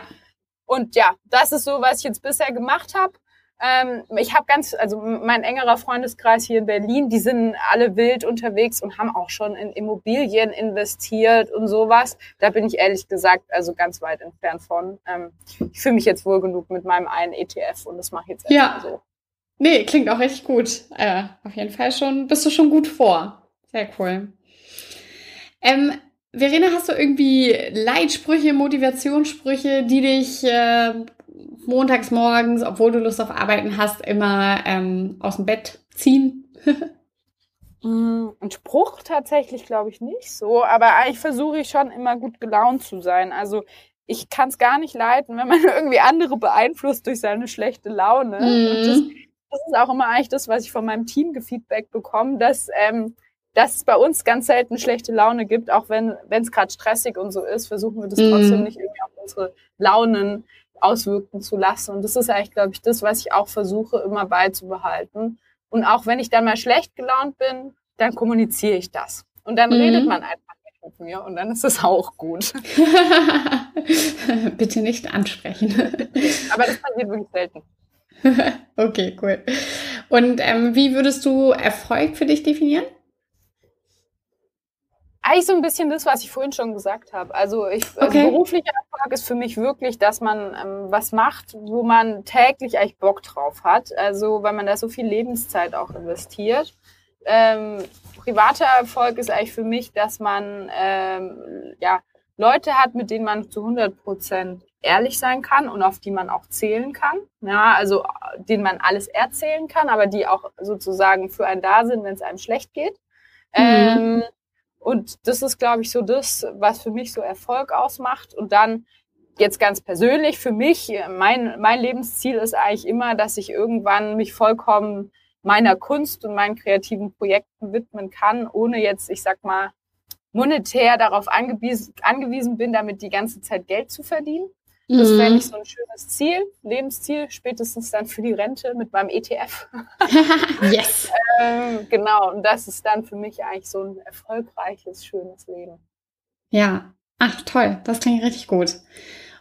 Und ja, das ist so, was ich jetzt bisher gemacht habe. Ähm, ich habe ganz, also mein engerer Freundeskreis hier in Berlin, die sind alle wild unterwegs und haben auch schon in Immobilien investiert und sowas. Da bin ich ehrlich gesagt also ganz weit entfernt von. Ähm, ich fühle mich jetzt wohl genug mit meinem einen ETF und das mache ich jetzt ja. so. Nee, klingt auch richtig gut. Äh, auf jeden Fall schon, bist du schon gut vor. Sehr cool. Ähm, Verena, hast du irgendwie Leitsprüche, Motivationssprüche, die dich äh, montags morgens, obwohl du Lust auf Arbeiten hast, immer ähm, aus dem Bett ziehen? Mm, ein Spruch tatsächlich glaube ich nicht so, aber eigentlich versuche ich schon immer gut gelaunt zu sein. Also ich kann es gar nicht leiden, wenn man irgendwie andere beeinflusst durch seine schlechte Laune. Mhm. Das, das, ist auch immer eigentlich das, was ich von meinem Team gefeedback bekomme, dass, ähm, dass es bei uns ganz selten schlechte Laune gibt, auch wenn es gerade stressig und so ist, versuchen wir das mhm. trotzdem nicht irgendwie auf unsere Launen auswirken zu lassen. Und das ist eigentlich, glaube ich, das, was ich auch versuche, immer beizubehalten. Und auch wenn ich dann mal schlecht gelaunt bin, dann kommuniziere ich das. Und dann mhm. redet man einfach nicht mit mir und dann ist es auch gut. Bitte nicht ansprechen. Aber das passiert wirklich selten. okay, cool. Und ähm, wie würdest du Erfolg für dich definieren? Eigentlich so ein bisschen das, was ich vorhin schon gesagt habe. Also, ich, also okay. also beruflicher Erfolg ist für mich wirklich, dass man ähm, was macht, wo man täglich eigentlich Bock drauf hat. Also, weil man da so viel Lebenszeit auch investiert. Ähm, privater Erfolg ist eigentlich für mich, dass man ähm, ja Leute hat, mit denen man zu 100 Prozent ehrlich sein kann und auf die man auch zählen kann. Ja, also denen man alles erzählen kann, aber die auch sozusagen für einen da sind, wenn es einem schlecht geht. Mhm. Ähm, und das ist, glaube ich, so das, was für mich so Erfolg ausmacht. Und dann jetzt ganz persönlich für mich, mein, mein Lebensziel ist eigentlich immer, dass ich irgendwann mich vollkommen meiner Kunst und meinen kreativen Projekten widmen kann, ohne jetzt, ich sag mal, monetär darauf angewiesen, angewiesen bin, damit die ganze Zeit Geld zu verdienen. Das mhm. wäre nicht so ein schönes Ziel, Lebensziel, spätestens dann für die Rente mit meinem ETF. yes. ähm, genau, und das ist dann für mich eigentlich so ein erfolgreiches, schönes Leben. Ja, ach toll, das klingt richtig gut.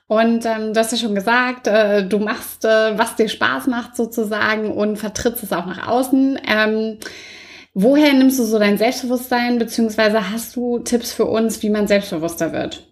Und ähm, du hast ja schon gesagt, äh, du machst, äh, was dir Spaß macht sozusagen und vertrittst es auch nach außen. Ähm, woher nimmst du so dein Selbstbewusstsein, beziehungsweise hast du Tipps für uns, wie man selbstbewusster wird?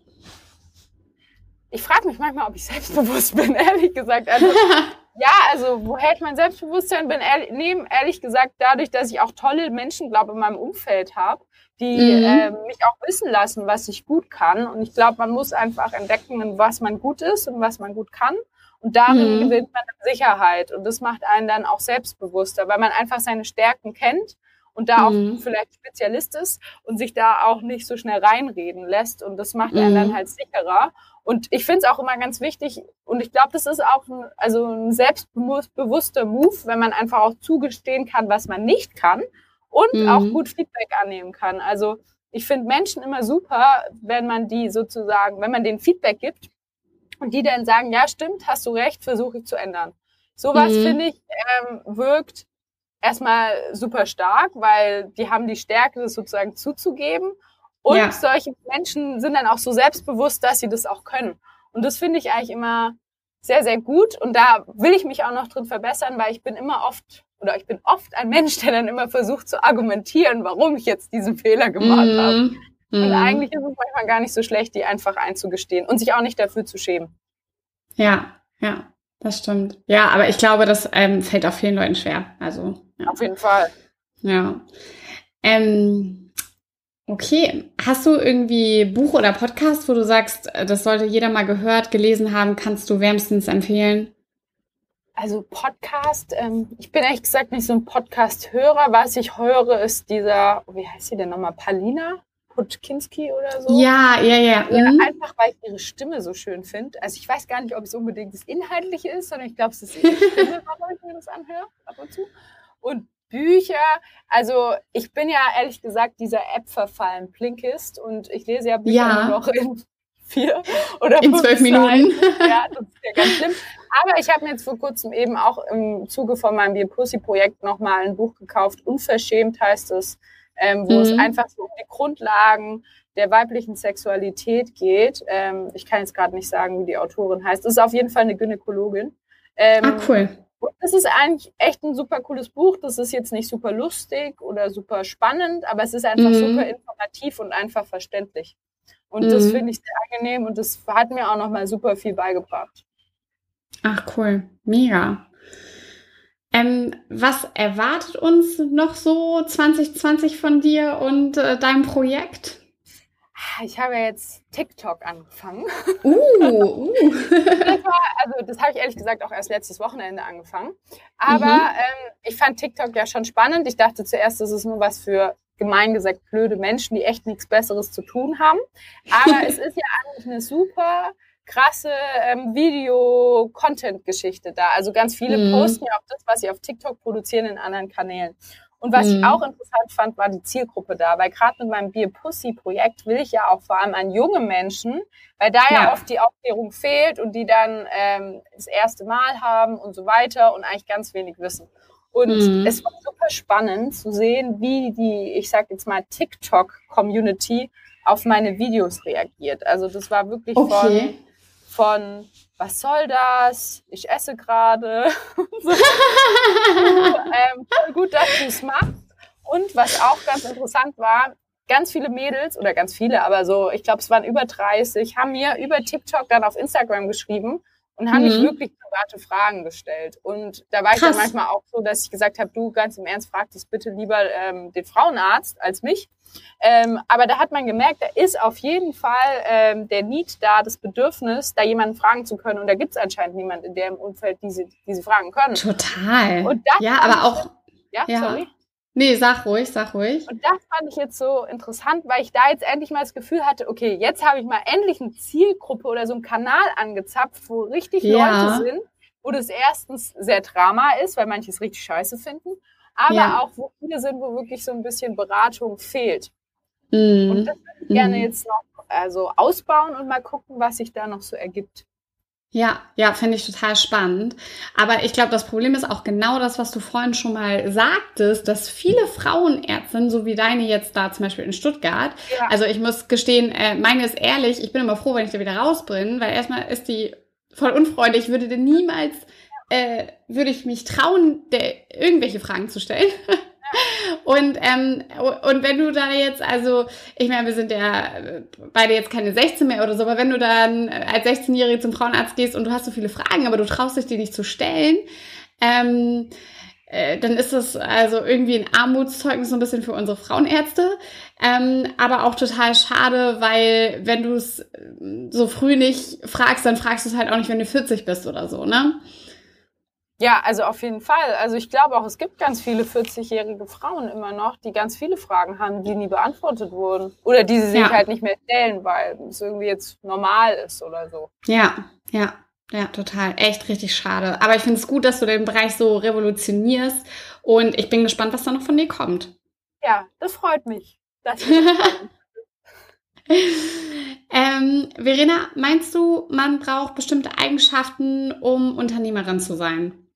Ich frage mich manchmal, ob ich selbstbewusst bin, ehrlich gesagt. Also, ja, also woher ich mein Selbstbewusstsein bin, ehrlich, neben ehrlich gesagt dadurch, dass ich auch tolle Menschen, glaube in meinem Umfeld habe, die mhm. äh, mich auch wissen lassen, was ich gut kann. Und ich glaube, man muss einfach entdecken, was man gut ist und was man gut kann. Und darin mhm. gewinnt man Sicherheit. Und das macht einen dann auch selbstbewusster, weil man einfach seine Stärken kennt und da mhm. auch vielleicht Spezialist ist und sich da auch nicht so schnell reinreden lässt. Und das macht einen dann mhm. halt sicherer. Und ich finde es auch immer ganz wichtig, und ich glaube, das ist auch ein, also ein selbstbewusster Move, wenn man einfach auch zugestehen kann, was man nicht kann und mhm. auch gut Feedback annehmen kann. Also ich finde Menschen immer super, wenn man die sozusagen, wenn man den Feedback gibt und die dann sagen, ja stimmt, hast du recht, versuche ich zu ändern. Sowas mhm. finde ich ähm, wirkt erstmal super stark, weil die haben die Stärke, das sozusagen zuzugeben. Und ja. solche Menschen sind dann auch so selbstbewusst, dass sie das auch können. Und das finde ich eigentlich immer sehr, sehr gut. Und da will ich mich auch noch drin verbessern, weil ich bin immer oft oder ich bin oft ein Mensch, der dann immer versucht zu argumentieren, warum ich jetzt diesen Fehler gemacht mm. habe. Und mm. eigentlich ist es manchmal gar nicht so schlecht, die einfach einzugestehen und sich auch nicht dafür zu schämen. Ja, ja, das stimmt. Ja, aber ich glaube, das ähm, fällt auch vielen Leuten schwer. Also. Auf jeden Fall. Ja. Ähm, okay. Hast du irgendwie Buch oder Podcast, wo du sagst, äh, das sollte jeder mal gehört, gelesen haben, kannst du wärmstens empfehlen? Also Podcast, ähm, ich bin ehrlich gesagt nicht so ein Podcast-Hörer. Was ich höre, ist dieser, wie heißt sie denn nochmal, Palina Putkinski oder so. Ja, ja, ja. ja mhm. Einfach, weil ich ihre Stimme so schön finde. Also ich weiß gar nicht, ob es unbedingt das Inhaltliche ist, sondern ich glaube, es ist ihre Stimme, warum ich mir das anhöre, ab und zu. Und Bücher, also ich bin ja ehrlich gesagt dieser App verfallen, Blinkist, und ich lese ja Bücher ja. nur noch in vier oder in zwölf Minuten. Ja, das ist ja ganz schlimm. Aber ich habe mir jetzt vor kurzem eben auch im Zuge von meinem Dear Pussy Projekt nochmal ein Buch gekauft. Unverschämt heißt es, ähm, wo mhm. es einfach so um die Grundlagen der weiblichen Sexualität geht. Ähm, ich kann jetzt gerade nicht sagen, wie die Autorin heißt. Es ist auf jeden Fall eine Gynäkologin. Ähm, ah, cool. Und das ist eigentlich echt ein super cooles Buch. Das ist jetzt nicht super lustig oder super spannend, aber es ist einfach mhm. super informativ und einfach verständlich. Und mhm. das finde ich sehr angenehm und das hat mir auch nochmal super viel beigebracht. Ach cool, mega. Ähm, was erwartet uns noch so 2020 von dir und äh, deinem Projekt? Ich habe jetzt TikTok angefangen. Uh, uh. das war, also das habe ich ehrlich gesagt auch erst letztes Wochenende angefangen. Aber mhm. ähm, ich fand TikTok ja schon spannend. Ich dachte zuerst, das ist nur was für gemein gesagt blöde Menschen, die echt nichts Besseres zu tun haben. Aber es ist ja eigentlich eine super krasse ähm, Video-Content-Geschichte da. Also ganz viele mhm. posten ja auch das, was sie auf TikTok produzieren, in anderen Kanälen. Und was mhm. ich auch interessant fand, war die Zielgruppe da, weil gerade mit meinem Beer Pussy Projekt will ich ja auch vor allem an junge Menschen, weil da ja, ja oft die Aufklärung fehlt und die dann ähm, das erste Mal haben und so weiter und eigentlich ganz wenig wissen. Und mhm. es war super spannend zu sehen, wie die, ich sag jetzt mal, TikTok-Community auf meine Videos reagiert. Also das war wirklich okay. von, von was soll das? Ich esse gerade. so. ähm, gut, dass du es machst. Und was auch ganz interessant war, ganz viele Mädels, oder ganz viele, aber so, ich glaube, es waren über 30, haben mir über TikTok dann auf Instagram geschrieben und haben mhm. mich wirklich private Fragen gestellt. Und da war Krass. ich dann manchmal auch so, dass ich gesagt habe, du ganz im Ernst, frag das bitte lieber ähm, den Frauenarzt als mich. Ähm, aber da hat man gemerkt, da ist auf jeden Fall ähm, der Need da, das Bedürfnis, da jemanden fragen zu können. Und da gibt es anscheinend niemanden in dem Umfeld, die sie, die sie fragen können. Total. Ja, aber auch. Ja, ja, sorry. Nee, sag ruhig, sag ruhig. Und das fand ich jetzt so interessant, weil ich da jetzt endlich mal das Gefühl hatte, okay, jetzt habe ich mal endlich eine Zielgruppe oder so einen Kanal angezapft, wo richtig ja. Leute sind, wo das erstens sehr Drama ist, weil manche es richtig scheiße finden, aber ja. auch wo viele sind, wo wirklich so ein bisschen Beratung fehlt. Mhm. Und das würde ich gerne mhm. jetzt noch also ausbauen und mal gucken, was sich da noch so ergibt. Ja, ja, finde ich total spannend. Aber ich glaube, das Problem ist auch genau das, was du vorhin schon mal sagtest, dass viele Frauenärztinnen, so wie deine jetzt da zum Beispiel in Stuttgart, ja. also ich muss gestehen, äh, meine ist ehrlich, ich bin immer froh, wenn ich da wieder raus bin, weil erstmal ist die voll unfreundlich, würde dir niemals, äh, würde ich mich trauen, der, irgendwelche Fragen zu stellen. Und, ähm, und wenn du da jetzt, also, ich meine, wir sind ja beide jetzt keine 16 mehr oder so, aber wenn du dann als 16-Jährige zum Frauenarzt gehst und du hast so viele Fragen, aber du traust dich die nicht zu stellen, ähm, äh, dann ist das also irgendwie ein Armutszeugnis so ein bisschen für unsere Frauenärzte, ähm, aber auch total schade, weil wenn du es so früh nicht fragst, dann fragst du es halt auch nicht, wenn du 40 bist oder so, ne? Ja, also auf jeden Fall. Also ich glaube auch, es gibt ganz viele 40-jährige Frauen immer noch, die ganz viele Fragen haben, die nie beantwortet wurden. Oder die sie sich ja. halt nicht mehr stellen, weil es irgendwie jetzt normal ist oder so. Ja, ja. Ja, total. Echt richtig schade. Aber ich finde es gut, dass du den Bereich so revolutionierst und ich bin gespannt, was da noch von dir kommt. Ja, das freut mich. Das ähm, Verena, meinst du, man braucht bestimmte Eigenschaften, um Unternehmerin zu sein?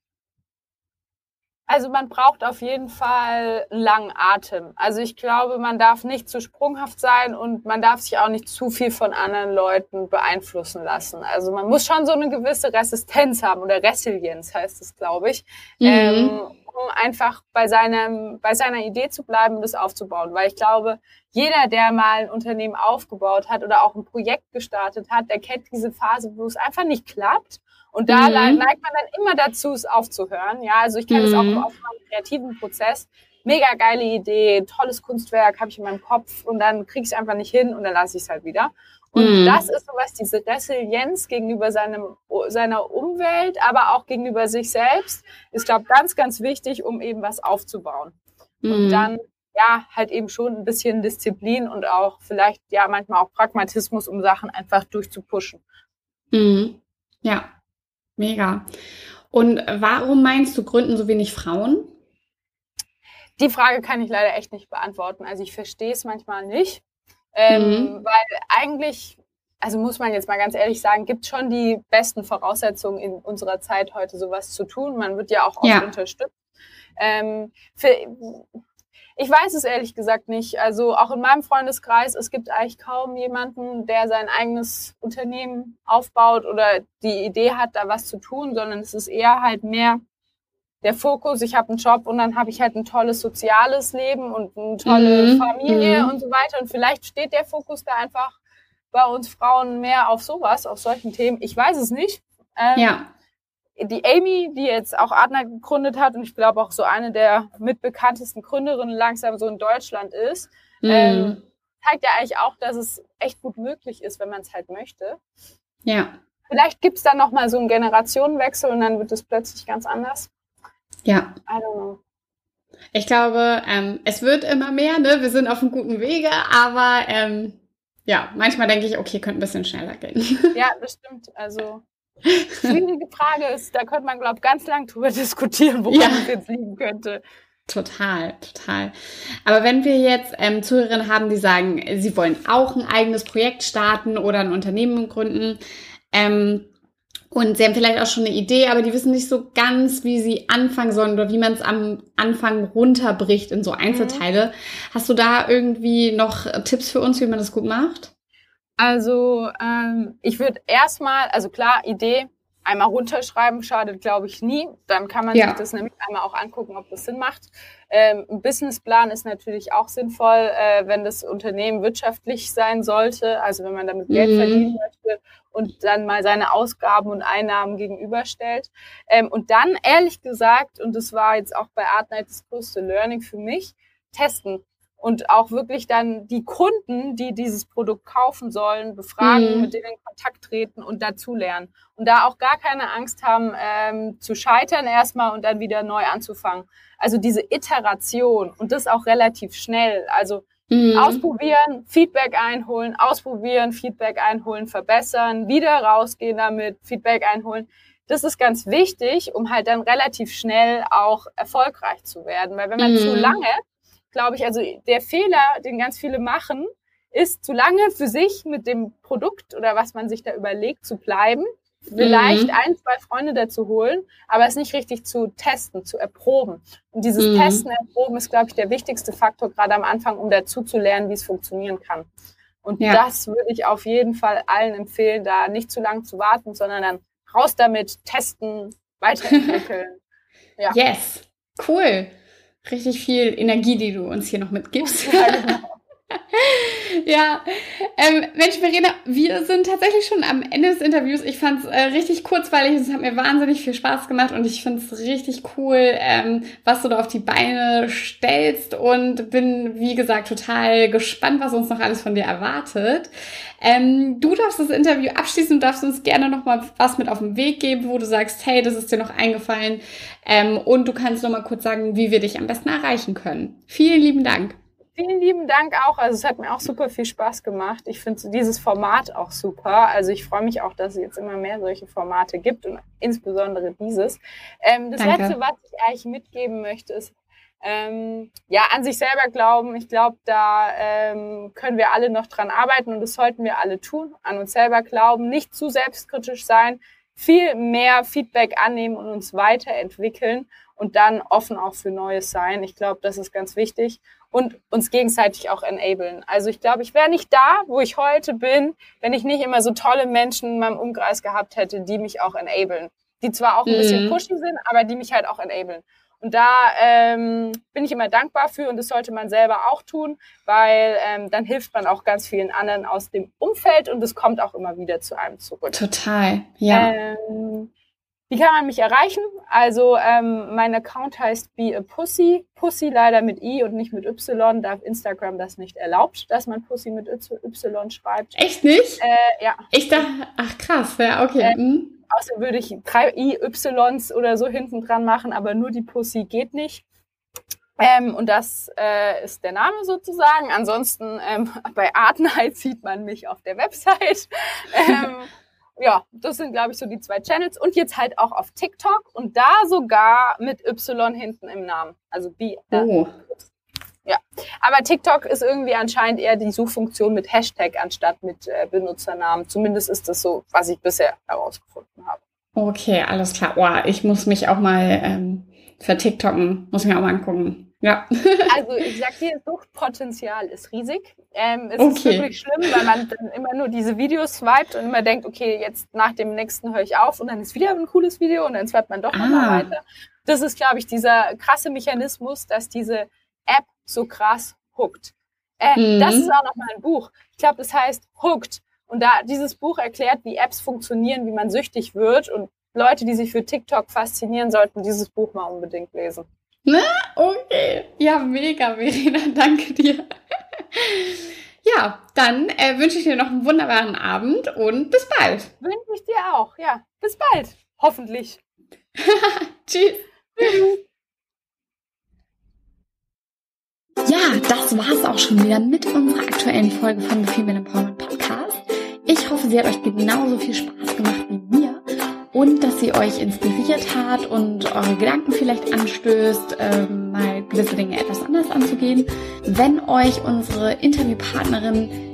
Also man braucht auf jeden Fall einen langen Atem. Also ich glaube, man darf nicht zu sprunghaft sein und man darf sich auch nicht zu viel von anderen Leuten beeinflussen lassen. Also man muss schon so eine gewisse Resistenz haben oder Resilienz heißt es, glaube ich, mhm. ähm, um einfach bei seinem bei seiner Idee zu bleiben und es aufzubauen. Weil ich glaube, jeder, der mal ein Unternehmen aufgebaut hat oder auch ein Projekt gestartet hat, der kennt diese Phase, wo es einfach nicht klappt und da mhm. neigt man dann immer dazu, es aufzuhören. Ja, also ich kenne es mhm. auch auf meinem kreativen Prozess. Mega geile Idee, tolles Kunstwerk habe ich in meinem Kopf und dann kriege ich es einfach nicht hin und dann lasse ich es halt wieder. Und mhm. das ist sowas, diese Resilienz gegenüber seinem, seiner Umwelt, aber auch gegenüber sich selbst, ist, glaube ganz, ganz wichtig, um eben was aufzubauen. Und mhm. dann, ja, halt eben schon ein bisschen Disziplin und auch vielleicht, ja, manchmal auch Pragmatismus, um Sachen einfach durchzupushen. Mhm. Ja, Mega. Und warum meinst du, gründen so wenig Frauen? Die Frage kann ich leider echt nicht beantworten. Also ich verstehe es manchmal nicht, ähm, mhm. weil eigentlich, also muss man jetzt mal ganz ehrlich sagen, gibt schon die besten Voraussetzungen in unserer Zeit heute sowas zu tun. Man wird ja auch oft ja. unterstützt. Ähm, für, ich weiß es ehrlich gesagt nicht. Also auch in meinem Freundeskreis, es gibt eigentlich kaum jemanden, der sein eigenes Unternehmen aufbaut oder die Idee hat, da was zu tun, sondern es ist eher halt mehr der Fokus, ich habe einen Job und dann habe ich halt ein tolles soziales Leben und eine tolle mhm. Familie mhm. und so weiter. Und vielleicht steht der Fokus da einfach bei uns Frauen mehr auf sowas, auf solchen Themen. Ich weiß es nicht. Ähm, ja die Amy, die jetzt auch Adner gegründet hat und ich glaube auch so eine der mitbekanntesten Gründerinnen langsam so in Deutschland ist, mhm. ähm, zeigt ja eigentlich auch, dass es echt gut möglich ist, wenn man es halt möchte. Ja. Vielleicht gibt es dann nochmal so einen Generationenwechsel und dann wird es plötzlich ganz anders. Ja. I don't know. Ich glaube, ähm, es wird immer mehr, ne? Wir sind auf einem guten Wege, aber ähm, ja, manchmal denke ich, okay, könnte ein bisschen schneller gehen. Ja, das stimmt. Also Schwierige Frage ist, da könnte man, glaube ich, ganz lang drüber diskutieren, woran ja. es jetzt liegen könnte. Total, total. Aber wenn wir jetzt ähm, Zuhörerinnen haben, die sagen, sie wollen auch ein eigenes Projekt starten oder ein Unternehmen gründen, ähm, und sie haben vielleicht auch schon eine Idee, aber die wissen nicht so ganz, wie sie anfangen sollen oder wie man es am Anfang runterbricht in so Einzelteile. Mhm. Hast du da irgendwie noch Tipps für uns, wie man das gut macht? Also ähm, ich würde erstmal, also klar, Idee einmal runterschreiben, schadet glaube ich nie. Dann kann man ja. sich das nämlich einmal auch angucken, ob das Sinn macht. Ähm, ein Businessplan ist natürlich auch sinnvoll, äh, wenn das Unternehmen wirtschaftlich sein sollte, also wenn man damit Geld mhm. verdienen möchte und dann mal seine Ausgaben und Einnahmen gegenüberstellt. Ähm, und dann, ehrlich gesagt, und das war jetzt auch bei Artnight das größte Learning für mich, testen und auch wirklich dann die Kunden, die dieses Produkt kaufen sollen, befragen, mhm. mit denen in Kontakt treten und dazulernen. Und da auch gar keine Angst haben, ähm, zu scheitern erstmal und dann wieder neu anzufangen. Also diese Iteration und das auch relativ schnell. Also mhm. ausprobieren, Feedback einholen, ausprobieren, Feedback einholen, verbessern, wieder rausgehen damit, Feedback einholen. Das ist ganz wichtig, um halt dann relativ schnell auch erfolgreich zu werden. Weil wenn man mhm. zu lange, glaube ich, also der Fehler, den ganz viele machen, ist zu lange für sich mit dem Produkt oder was man sich da überlegt zu bleiben vielleicht mhm. ein, zwei Freunde dazu holen, aber es nicht richtig zu testen, zu erproben. Und dieses mhm. Testen, Erproben ist, glaube ich, der wichtigste Faktor gerade am Anfang, um dazu zu lernen, wie es funktionieren kann. Und ja. das würde ich auf jeden Fall allen empfehlen, da nicht zu lang zu warten, sondern dann raus damit, testen, weiterentwickeln. ja. Yes, cool. Richtig viel Energie, die du uns hier noch mitgibst. Ja, genau. ja, ähm, Mensch, Verena, wir sind tatsächlich schon am Ende des Interviews. Ich fand es äh, richtig kurzweilig, es hat mir wahnsinnig viel Spaß gemacht und ich finde es richtig cool, ähm, was du da auf die Beine stellst und bin, wie gesagt, total gespannt, was uns noch alles von dir erwartet. Ähm, du darfst das Interview abschließen, du darfst uns gerne noch mal was mit auf den Weg geben, wo du sagst, hey, das ist dir noch eingefallen ähm, und du kannst noch mal kurz sagen, wie wir dich am besten erreichen können. Vielen lieben Dank. Vielen lieben Dank auch. Also es hat mir auch super viel Spaß gemacht. Ich finde dieses Format auch super. Also ich freue mich auch, dass es jetzt immer mehr solche Formate gibt und insbesondere dieses. Ähm, das Danke. Letzte, was ich eigentlich mitgeben möchte, ist, ähm, ja, an sich selber glauben. Ich glaube, da ähm, können wir alle noch dran arbeiten und das sollten wir alle tun. An uns selber glauben, nicht zu selbstkritisch sein, viel mehr Feedback annehmen und uns weiterentwickeln und dann offen auch für Neues sein. Ich glaube, das ist ganz wichtig und uns gegenseitig auch enablen. Also ich glaube, ich wäre nicht da, wo ich heute bin, wenn ich nicht immer so tolle Menschen in meinem Umkreis gehabt hätte, die mich auch enablen. Die zwar auch ein mhm. bisschen pushy sind, aber die mich halt auch enablen. Und da ähm, bin ich immer dankbar für und das sollte man selber auch tun, weil ähm, dann hilft man auch ganz vielen anderen aus dem Umfeld und es kommt auch immer wieder zu einem zurück. Total, ja. Ähm, wie kann man mich erreichen? Also ähm, mein Account heißt Be a Pussy. Pussy leider mit I und nicht mit Y. Da Instagram das nicht erlaubt, dass man Pussy mit Y schreibt. Echt nicht? Äh, ja. Ich dachte, ach krass, ja, okay. Äh, mhm. Außer würde ich drei IYs oder so hinten dran machen, aber nur die Pussy geht nicht. Ähm, und das äh, ist der Name sozusagen. Ansonsten ähm, bei Artenheit sieht man mich auf der Website. ähm, ja, das sind, glaube ich, so die zwei Channels. Und jetzt halt auch auf TikTok und da sogar mit Y hinten im Namen. Also B. Oh. Ja, aber TikTok ist irgendwie anscheinend eher die Suchfunktion mit Hashtag anstatt mit äh, Benutzernamen. Zumindest ist das so, was ich bisher herausgefunden habe. Okay, alles klar. Oh, ich muss mich auch mal ähm, für TikToken, muss mir auch mal angucken. Ja. Also ich sag dir, Suchtpotenzial ist riesig. Ähm, es okay. ist wirklich schlimm, weil man dann immer nur diese Videos swiped und immer denkt, okay, jetzt nach dem nächsten höre ich auf und dann ist wieder ein cooles Video und dann swipet man doch ah. nochmal weiter. Das ist, glaube ich, dieser krasse Mechanismus, dass diese App so krass hookt. Äh, mhm. Das ist auch nochmal ein Buch. Ich glaube, das heißt Hooked. Und da dieses Buch erklärt, wie Apps funktionieren, wie man süchtig wird und Leute, die sich für TikTok faszinieren, sollten dieses Buch mal unbedingt lesen. Ne? Okay. Ja, mega, Verena. Danke dir. Ja, dann äh, wünsche ich dir noch einen wunderbaren Abend und bis bald. Wünsche ich dir auch. Ja, bis bald. Hoffentlich. Tschüss. Ja, das war's auch schon wieder mit unserer aktuellen Folge von The Female Empowerment Podcast. Ich hoffe, sie hat euch genauso viel Spaß gemacht wie mir und dass sie euch inspiriert hat und eure Gedanken vielleicht anstößt, ähm, mal gewisse Dinge etwas anders anzugehen. Wenn euch unsere Interviewpartnerin